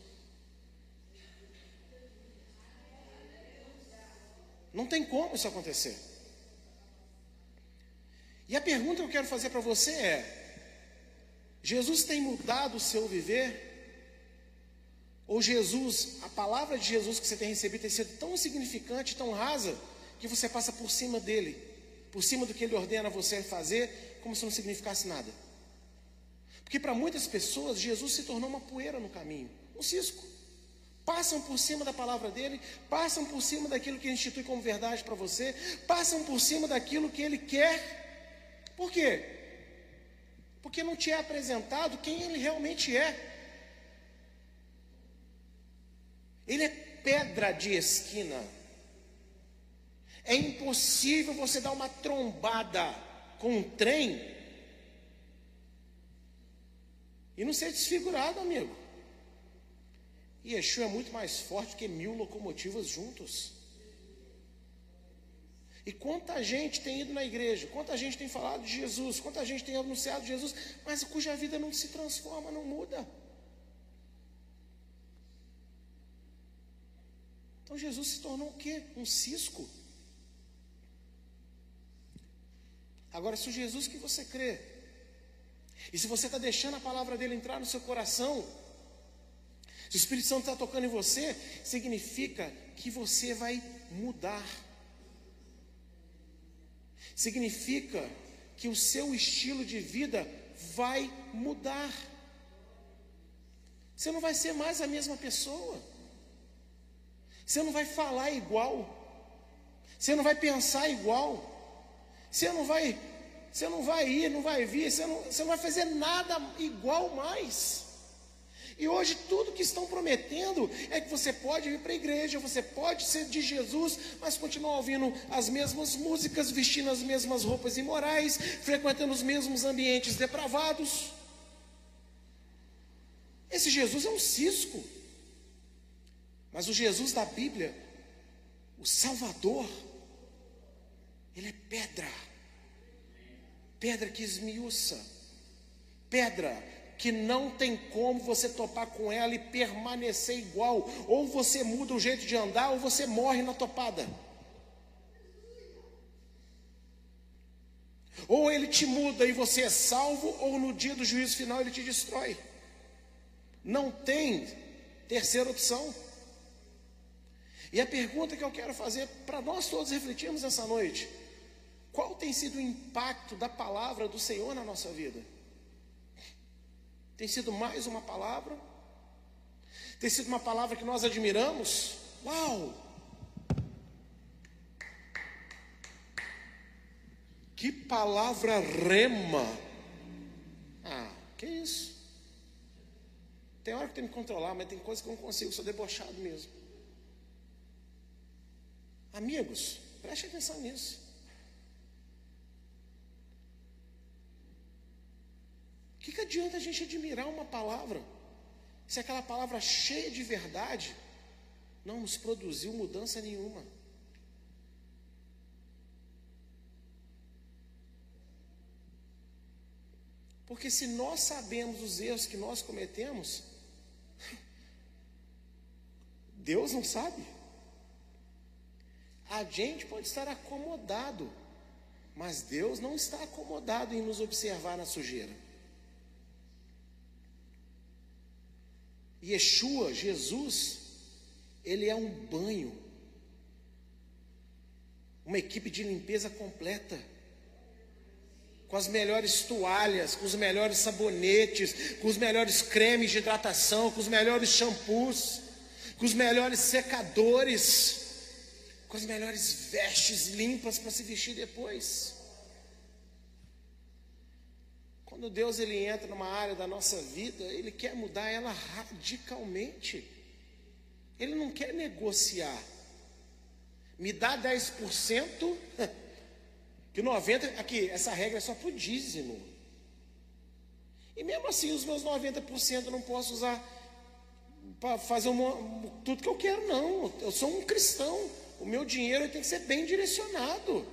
Não tem como isso acontecer. E a pergunta que eu quero fazer para você é: Jesus tem mudado o seu viver? Ou Jesus, a palavra de Jesus que você tem recebido tem sido tão insignificante, tão rasa, que você passa por cima dele, por cima do que ele ordena você fazer, como se não significasse nada? Porque para muitas pessoas, Jesus se tornou uma poeira no caminho, um cisco passam por cima da palavra dele, passam por cima daquilo que ele institui como verdade para você, passam por cima daquilo que ele quer. Por quê? Porque não te é apresentado quem ele realmente é. Ele é pedra de esquina. É impossível você dar uma trombada com um trem e não ser desfigurado, amigo. E Yeshua é muito mais forte que mil locomotivas juntos. E quanta gente tem ido na igreja, quanta gente tem falado de Jesus, quanta gente tem anunciado Jesus, mas cuja vida não se transforma, não muda. Então Jesus se tornou o quê? Um cisco. Agora, se o Jesus que você crê, e se você está deixando a palavra dele entrar no seu coração, se o Espírito Santo está tocando em você, significa que você vai mudar. Significa que o seu estilo de vida vai mudar. Você não vai ser mais a mesma pessoa. Você não vai falar igual. Você não vai pensar igual. Você não vai, você não vai ir, não vai vir, você não, você não vai fazer nada igual mais. E hoje tudo que estão prometendo é que você pode ir para a igreja, você pode ser de Jesus, mas continuar ouvindo as mesmas músicas, vestindo as mesmas roupas imorais, frequentando os mesmos ambientes depravados. Esse Jesus é um cisco. Mas o Jesus da Bíblia, o Salvador, ele é pedra. Pedra que esmiuça. Pedra que não tem como você topar com ela e permanecer igual. Ou você muda o jeito de andar, ou você morre na topada. Ou ele te muda e você é salvo, ou no dia do juízo final ele te destrói. Não tem terceira opção. E a pergunta que eu quero fazer para nós todos refletirmos essa noite: qual tem sido o impacto da palavra do Senhor na nossa vida? Tem sido mais uma palavra? Tem sido uma palavra que nós admiramos? Uau! Que palavra rema! Ah, que isso? Tem hora que tenho que controlar, mas tem coisa que eu não consigo, sou debochado mesmo. Amigos, preste atenção nisso. O que, que adianta a gente admirar uma palavra se aquela palavra cheia de verdade não nos produziu mudança nenhuma? Porque se nós sabemos os erros que nós cometemos, Deus não sabe. A gente pode estar acomodado, mas Deus não está acomodado em nos observar na sujeira. Yeshua, Jesus, ele é um banho, uma equipe de limpeza completa, com as melhores toalhas, com os melhores sabonetes, com os melhores cremes de hidratação, com os melhores shampoos, com os melhores secadores com as melhores vestes limpas para se vestir depois. Quando Deus ele entra numa área da nossa vida, ele quer mudar ela radicalmente. Ele não quer negociar. Me dá 10%, que 90%, aqui, essa regra é só para o dízimo. E mesmo assim, os meus 90% eu não posso usar para fazer uma, tudo que eu quero, não. Eu sou um cristão o meu dinheiro tem que ser bem direcionado.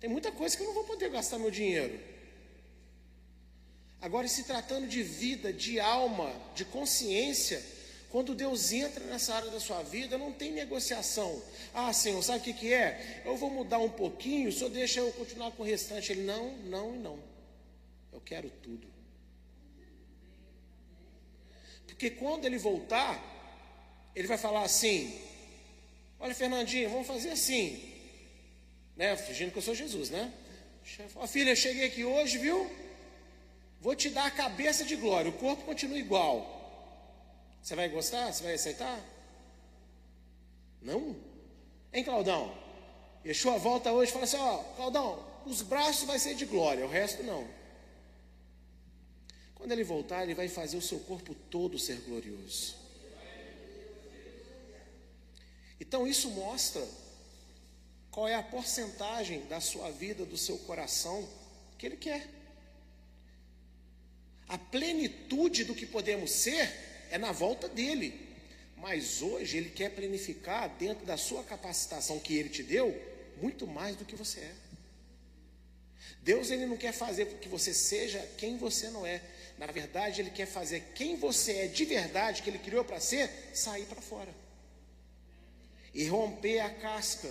Tem muita coisa que eu não vou poder gastar meu dinheiro. Agora, se tratando de vida, de alma, de consciência, quando Deus entra nessa área da sua vida, não tem negociação. Ah, Senhor, sabe o que, que é? Eu vou mudar um pouquinho, Senhor deixa eu continuar com o restante. Ele, não, não e não. Eu quero tudo. Porque quando ele voltar, ele vai falar assim: Olha, Fernandinho, vamos fazer assim. Né? Fingindo que eu sou Jesus, né? Ó, filha, cheguei aqui hoje, viu? Vou te dar a cabeça de glória, o corpo continua igual. Você vai gostar? Você vai aceitar? Não? Hein, Claudão? Yeshua volta hoje e fala assim: Ó, Claudão, os braços vai ser de glória, o resto não. Quando ele voltar, ele vai fazer o seu corpo todo ser glorioso. Então isso mostra qual é a porcentagem da sua vida, do seu coração que Ele quer. A plenitude do que podemos ser é na volta dele, Mas hoje Ele quer planificar dentro da sua capacitação que Ele te deu, muito mais do que você é. Deus ele não quer fazer que você seja quem você não é. Na verdade, ele quer fazer quem você é de verdade, que ele criou para ser, sair para fora. E romper a casca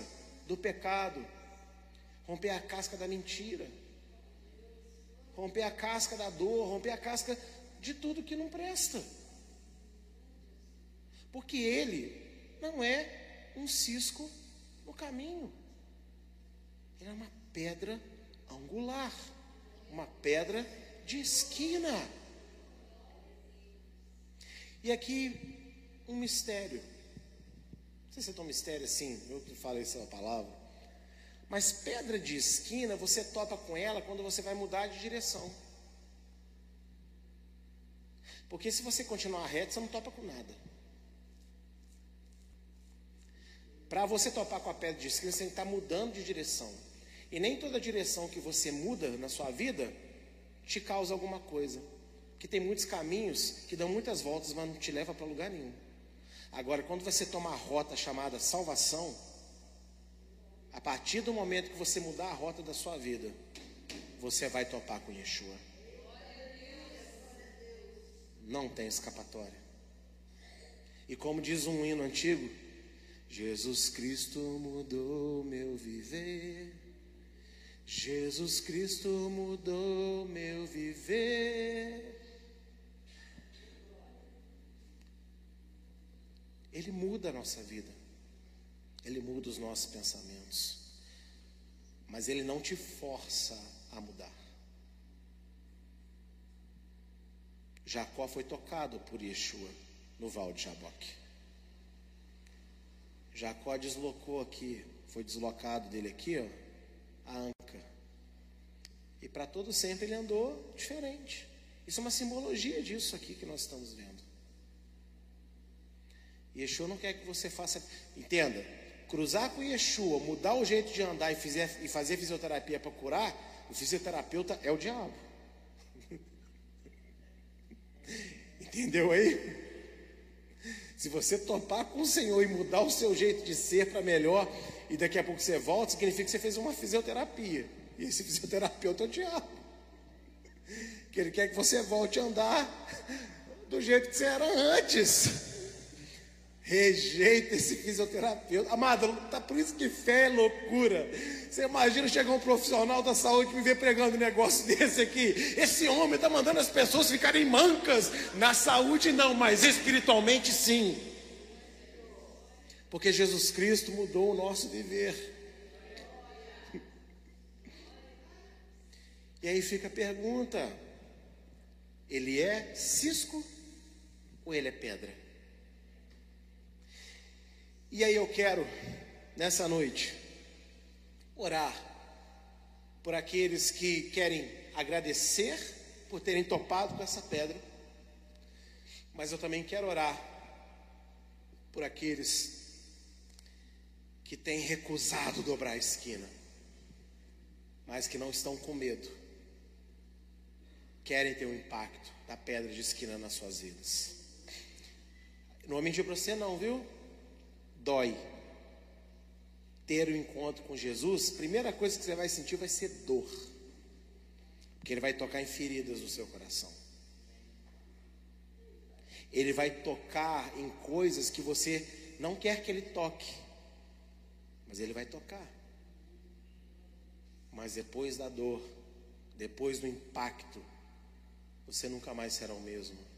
do pecado, romper a casca da mentira, romper a casca da dor, romper a casca de tudo que não presta. Porque ele não é um cisco no caminho, ele é uma pedra angular, uma pedra de esquina. E aqui um mistério. Não sei se é tão mistério assim, eu que falei essa palavra. Mas pedra de esquina, você topa com ela quando você vai mudar de direção. Porque se você continuar reto, você não topa com nada. Para você topar com a pedra de esquina, você tem que estar mudando de direção. E nem toda direção que você muda na sua vida te causa alguma coisa. Que tem muitos caminhos que dão muitas voltas, mas não te leva para lugar nenhum. Agora, quando você toma a rota chamada salvação, a partir do momento que você mudar a rota da sua vida, você vai topar com Yeshua. Não tem escapatória. E como diz um hino antigo, Jesus Cristo mudou meu viver. Jesus Cristo mudou meu viver. Ele muda a nossa vida, ele muda os nossos pensamentos, mas ele não te força a mudar. Jacó foi tocado por Yeshua no Val de Jaboque. Jacó deslocou aqui, foi deslocado dele aqui, ó, a anca. E para todo sempre ele andou diferente. Isso é uma simbologia disso aqui que nós estamos vendo. Yeshua não quer que você faça. Entenda, cruzar com Yeshua, mudar o jeito de andar e, fizer, e fazer fisioterapia para curar, o fisioterapeuta é o diabo. Entendeu aí? Se você topar com o Senhor e mudar o seu jeito de ser para melhor, e daqui a pouco você volta, significa que você fez uma fisioterapia. E esse fisioterapeuta é o diabo. Que ele quer que você volte a andar do jeito que você era antes. Rejeita esse fisioterapeuta. Amado, tá por isso que fé é loucura. Você imagina chegar um profissional da saúde me ver pregando um negócio desse aqui. Esse homem está mandando as pessoas ficarem mancas. Na saúde não, mas espiritualmente sim. Porque Jesus Cristo mudou o nosso viver. E aí fica a pergunta: ele é cisco ou ele é pedra? E aí eu quero, nessa noite, orar por aqueles que querem agradecer por terem topado com essa pedra, mas eu também quero orar por aqueles que têm recusado dobrar a esquina, mas que não estão com medo, querem ter o um impacto da pedra de esquina nas suas vidas. Não vou mentir para você, não, viu? Dói. Ter o um encontro com Jesus, primeira coisa que você vai sentir vai ser dor. Porque ele vai tocar em feridas do seu coração. Ele vai tocar em coisas que você não quer que ele toque. Mas ele vai tocar. Mas depois da dor, depois do impacto, você nunca mais será o mesmo.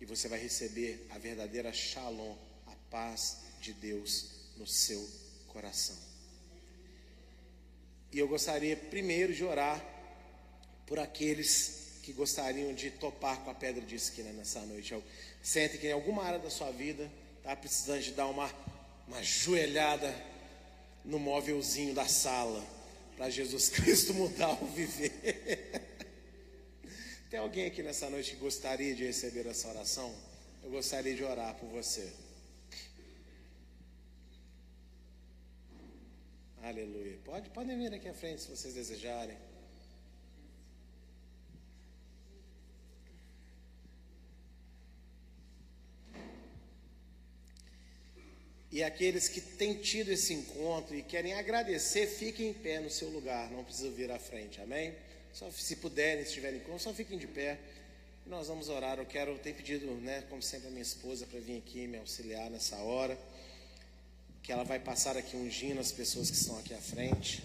E você vai receber a verdadeira shalom, a paz de Deus no seu coração. E eu gostaria primeiro de orar por aqueles que gostariam de topar com a pedra de esquina nessa noite. Sente que em alguma área da sua vida está precisando de dar uma, uma joelhada no móvelzinho da sala para Jesus Cristo mudar o viver. Tem alguém aqui nessa noite que gostaria de receber essa oração? Eu gostaria de orar por você. Aleluia. Pode, podem vir aqui à frente se vocês desejarem. E aqueles que têm tido esse encontro e querem agradecer, fiquem em pé no seu lugar, não precisa vir à frente, amém? Só se puderem, se estiverem com, só fiquem de pé. Nós vamos orar. Eu quero, ter pedido, né, como sempre, a minha esposa para vir aqui me auxiliar nessa hora. Que ela vai passar aqui ungindo as pessoas que estão aqui à frente.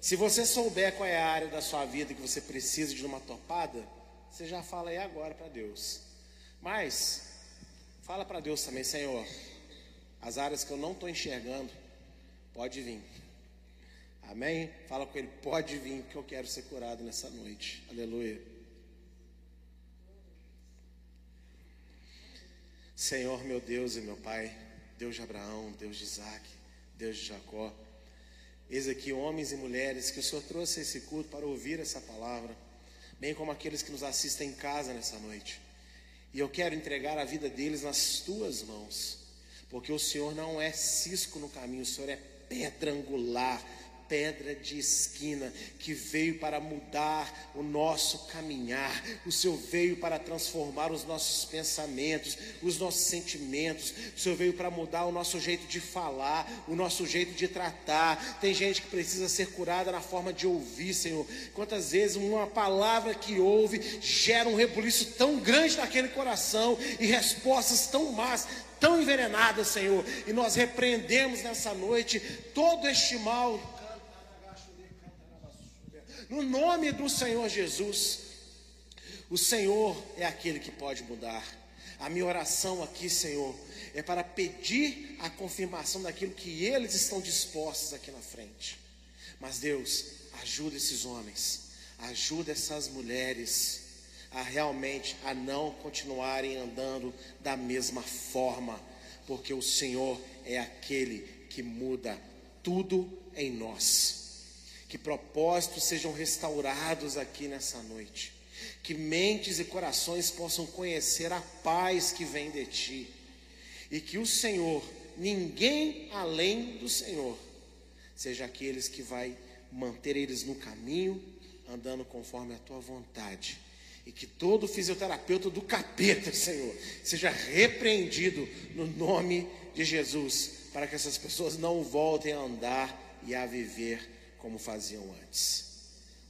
Se você souber qual é a área da sua vida que você precisa de uma topada, você já fala aí agora para Deus. Mas, fala para Deus também, Senhor, as áreas que eu não estou enxergando, pode vir. Amém? Fala com ele, pode vir, que eu quero ser curado nessa noite. Aleluia. Senhor, meu Deus e meu Pai, Deus de Abraão, Deus de Isaac, Deus de Jacó. Eis aqui homens e mulheres que o Senhor trouxe esse culto para ouvir essa palavra, bem como aqueles que nos assistem em casa nessa noite. E eu quero entregar a vida deles nas tuas mãos, porque o Senhor não é cisco no caminho, o Senhor é pedra angular pedra de esquina que veio para mudar o nosso caminhar. O Senhor veio para transformar os nossos pensamentos, os nossos sentimentos. O Senhor veio para mudar o nosso jeito de falar, o nosso jeito de tratar. Tem gente que precisa ser curada na forma de ouvir, Senhor. Quantas vezes uma palavra que ouve gera um rebuliço tão grande naquele coração e respostas tão más, tão envenenadas, Senhor. E nós repreendemos nessa noite todo este mal no nome do Senhor Jesus. O Senhor é aquele que pode mudar. A minha oração aqui, Senhor, é para pedir a confirmação daquilo que eles estão dispostos aqui na frente. Mas Deus, ajuda esses homens, ajuda essas mulheres a realmente a não continuarem andando da mesma forma, porque o Senhor é aquele que muda tudo em nós. Que propósitos sejam restaurados aqui nessa noite. Que mentes e corações possam conhecer a paz que vem de ti. E que o Senhor, ninguém além do Senhor, seja aqueles que vai manter eles no caminho, andando conforme a tua vontade. E que todo fisioterapeuta do capeta, Senhor, seja repreendido no nome de Jesus, para que essas pessoas não voltem a andar e a viver como faziam antes.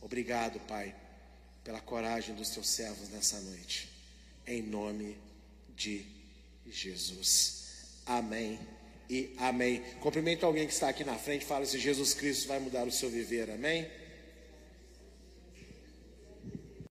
Obrigado, Pai, pela coragem dos teus servos nessa noite. Em nome de Jesus. Amém e amém. Cumprimento alguém que está aqui na frente, fala se Jesus Cristo vai mudar o seu viver. Amém.